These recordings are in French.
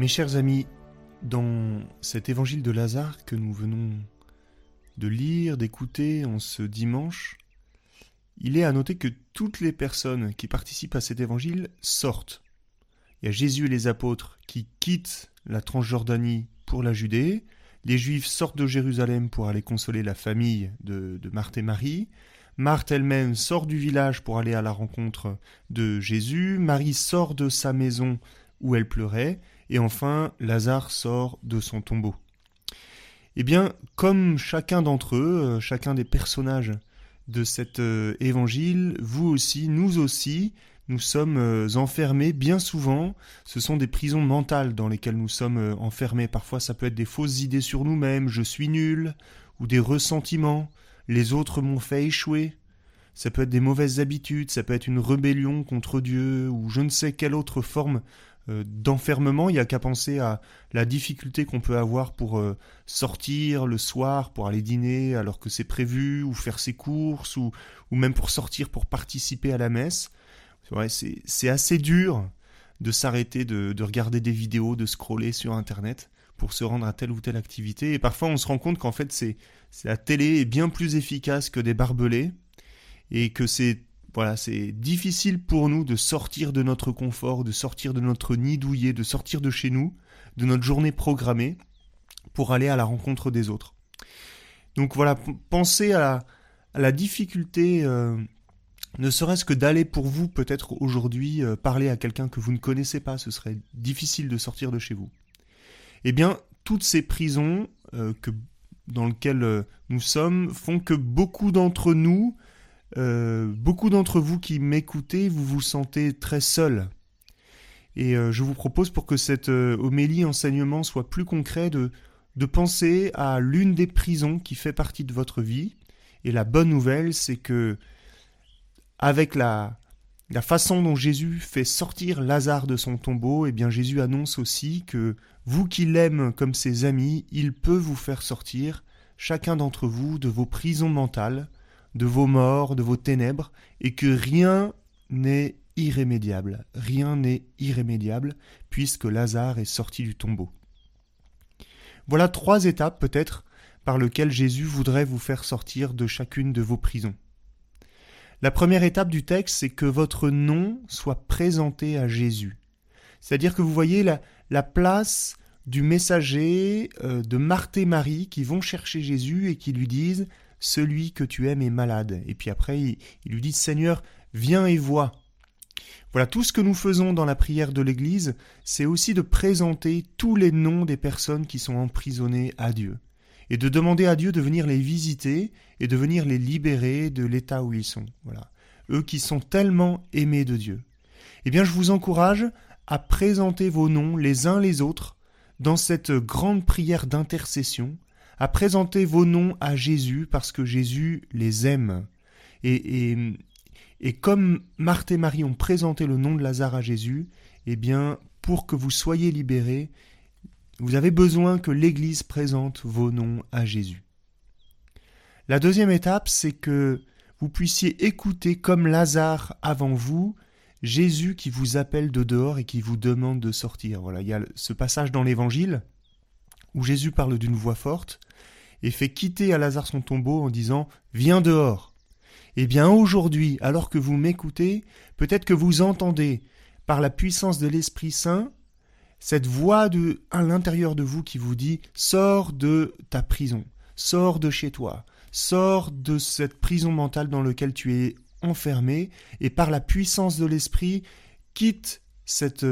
Mes chers amis, dans cet évangile de Lazare que nous venons de lire, d'écouter en ce dimanche, il est à noter que toutes les personnes qui participent à cet évangile sortent. Il y a Jésus et les apôtres qui quittent la Transjordanie pour la Judée, les Juifs sortent de Jérusalem pour aller consoler la famille de, Marthe et Marie, Marthe elle-même sort du village pour aller à la rencontre de Jésus, Marie sort de sa maison où elle pleurait, et enfin Lazare sort de son tombeau. Eh bien, comme chacun d'entre eux, euh, chacun des personnages de cet euh, évangile, vous aussi, nous aussi, nous sommes euh, enfermés bien souvent. Ce sont des prisons mentales dans lesquelles nous sommes enfermés. Parfois, ça peut être des fausses idées sur nous-mêmes, je suis nul, ou des ressentiments, les autres m'ont fait échouer. Ça peut être des mauvaises habitudes, ça peut être une rébellion contre Dieu, ou je ne sais quelle autre forme d'enfermement, il n'y a qu'à penser à la difficulté qu'on peut avoir pour euh, sortir le soir, pour aller dîner alors que c'est prévu, ou faire ses courses, ou, ou même pour sortir pour participer à la messe. C'est assez dur de s'arrêter de, de, regarder des vidéos, de scroller sur Internet pour se rendre à telle ou telle activité. Et parfois on se rend compte qu'en fait c'est la télé est bien plus efficace que des barbelés et que c'est voilà, c'est difficile pour nous de sortir de notre confort, de sortir de notre nid douillet, de sortir de chez nous, de notre journée programmée, pour aller à la rencontre des autres. Donc voilà, pensez à, la difficulté, euh, ne serait-ce que d'aller pour vous peut-être aujourd'hui euh, parler à quelqu'un que vous ne connaissez pas, ce serait difficile de sortir de chez vous. Eh bien, toutes ces prisons euh, dans lesquelles nous sommes font que beaucoup d'entre nous euh, beaucoup d'entre vous qui m'écoutez, vous vous sentez très seul. Et euh, je vous propose pour que cette euh, homélie enseignement soit plus concret de, de penser à l'une des prisons qui fait partie de votre vie. Et la bonne nouvelle, c'est que avec la, la façon dont Jésus fait sortir Lazare de son tombeau, eh bien Jésus annonce aussi que vous qui l'aimez comme ses amis, il peut vous faire sortir, chacun d'entre vous, de vos prisons mentales, de vos morts, de vos ténèbres, et que rien n'est irrémédiable, rien n'est irrémédiable, puisque Lazare est sorti du tombeau. Voilà trois étapes peut-être par lesquelles Jésus voudrait vous faire sortir de chacune de vos prisons. La première étape du texte, c'est que votre nom soit présenté à Jésus. C'est-à-dire que vous voyez la, la place du messager euh, de Marthe et Marie qui vont chercher Jésus et qui lui disent celui que tu aimes est malade. Et puis après, il, lui dit, Seigneur, viens et vois. Voilà, tout ce que nous faisons dans la prière de l'Église, c'est aussi de présenter tous les noms des personnes qui sont emprisonnées à Dieu, et de demander à Dieu de venir les visiter et de venir les libérer de l'état où ils sont. Voilà, eux qui sont tellement aimés de Dieu. Eh bien, je vous encourage à présenter vos noms les uns les autres dans cette grande prière d'intercession à présenter vos noms à Jésus parce que Jésus les aime. Et, et, comme Marthe et Marie ont présenté le nom de Lazare à Jésus, eh bien, pour que vous soyez libérés, vous avez besoin que l'Église présente vos noms à Jésus. La deuxième étape, c'est que vous puissiez écouter comme Lazare avant vous, Jésus qui vous appelle de dehors et qui vous demande de sortir. Voilà, il y a ce passage dans l'Évangile où Jésus parle d'une voix forte et fait quitter à Lazare son tombeau en disant Viens dehors. Eh bien aujourd'hui, alors que vous m'écoutez, peut-être que vous entendez, par la puissance de l'Esprit Saint, cette voix à l'intérieur de vous qui vous dit Sors de ta prison, sors de chez toi, sors de cette prison mentale dans laquelle tu es enfermé, et par la puissance de l'Esprit, quitte cette,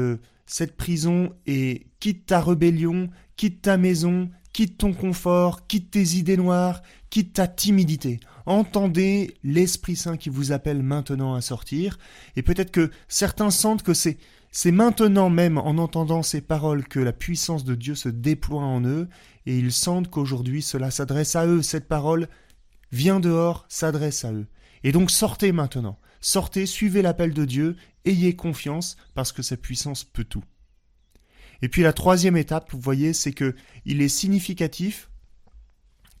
cette prison et quitte ta rébellion, quitte ta maison, quitte ton confort, quitte tes idées noires, quitte ta timidité. Entendez l'Esprit Saint qui vous appelle maintenant à sortir, et peut-être que certains sentent que c'est c'est maintenant même en entendant ces paroles que la puissance de Dieu se déploie en eux, et ils sentent qu'aujourd'hui cela s'adresse à eux, cette parole vient dehors, s'adresse à eux. Et donc sortez maintenant, sortez, suivez l'appel de Dieu, ayez confiance, parce que sa puissance peut tout. Et puis la troisième étape, vous voyez, c'est que il est significatif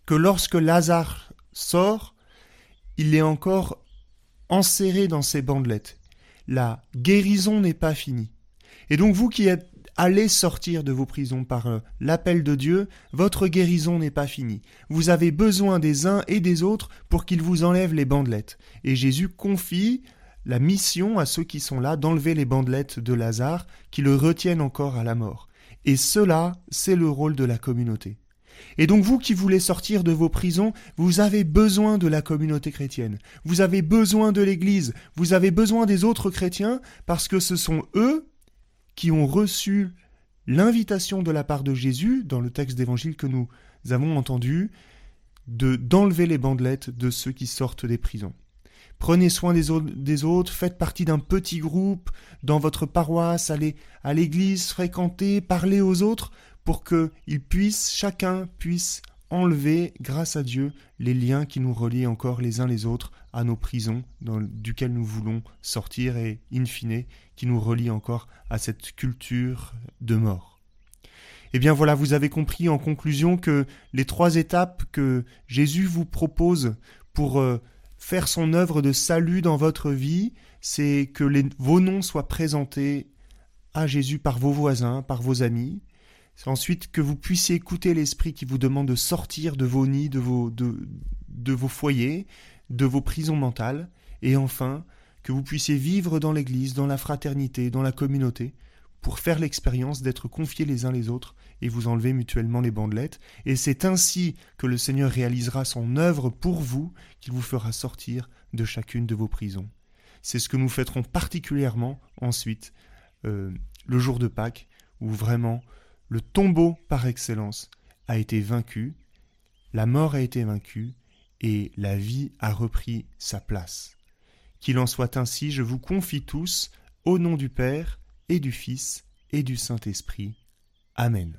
que lorsque Lazare sort, il est encore enserré dans ses bandelettes. La guérison n'est pas finie. Et donc vous qui êtes allez sortir de vos prisons par euh, l'appel de Dieu, votre guérison n'est pas finie. Vous avez besoin des uns et des autres pour qu'ils vous enlèvent les bandelettes. Et Jésus confie la mission à ceux qui sont là d'enlever les bandelettes de Lazare qui le retiennent encore à la mort. Et cela, c'est le rôle de la communauté. Et donc vous qui voulez sortir de vos prisons, vous avez besoin de la communauté chrétienne, vous avez besoin de l'Église, vous avez besoin des autres chrétiens, parce que ce sont eux qui ont reçu l'invitation de la part de Jésus, dans le texte d'évangile que nous avons entendu, de d'enlever les bandelettes de ceux qui sortent des prisons. Prenez soin des, autres, des autres, faites partie d'un petit groupe dans votre paroisse, allez à l'église, fréquentez, parlez aux autres pour qu'ils puissent, chacun puisse enlever, grâce à Dieu, les liens qui nous relient encore les uns les autres à nos prisons duquel nous voulons sortir et, in fine, qui nous relient encore à cette culture de mort. Eh bien voilà, vous avez compris en conclusion que les trois étapes que Jésus vous propose pour euh, faire son œuvre de salut dans votre vie, c'est que vos noms soient présentés à Jésus par vos voisins, par vos amis, Ensuite, que vous puissiez écouter l'Esprit qui vous demande de sortir de vos nids, de vos, foyers, de vos prisons mentales. Et enfin, que vous puissiez vivre dans l'Église, dans la fraternité, dans la communauté, pour faire l'expérience d'être confiés les uns les autres et vous enlever mutuellement les bandelettes. Et c'est ainsi que le Seigneur réalisera son œuvre pour vous, qu'il vous fera sortir de chacune de vos prisons. C'est ce que nous fêterons particulièrement ensuite, euh, le jour de Pâques, où vraiment le tombeau par excellence a été vaincu, la mort a été vaincue, et la vie a repris sa place. Qu'il en soit ainsi, je vous confie tous, au nom du Père, et du Fils, et du Saint-Esprit. Amen.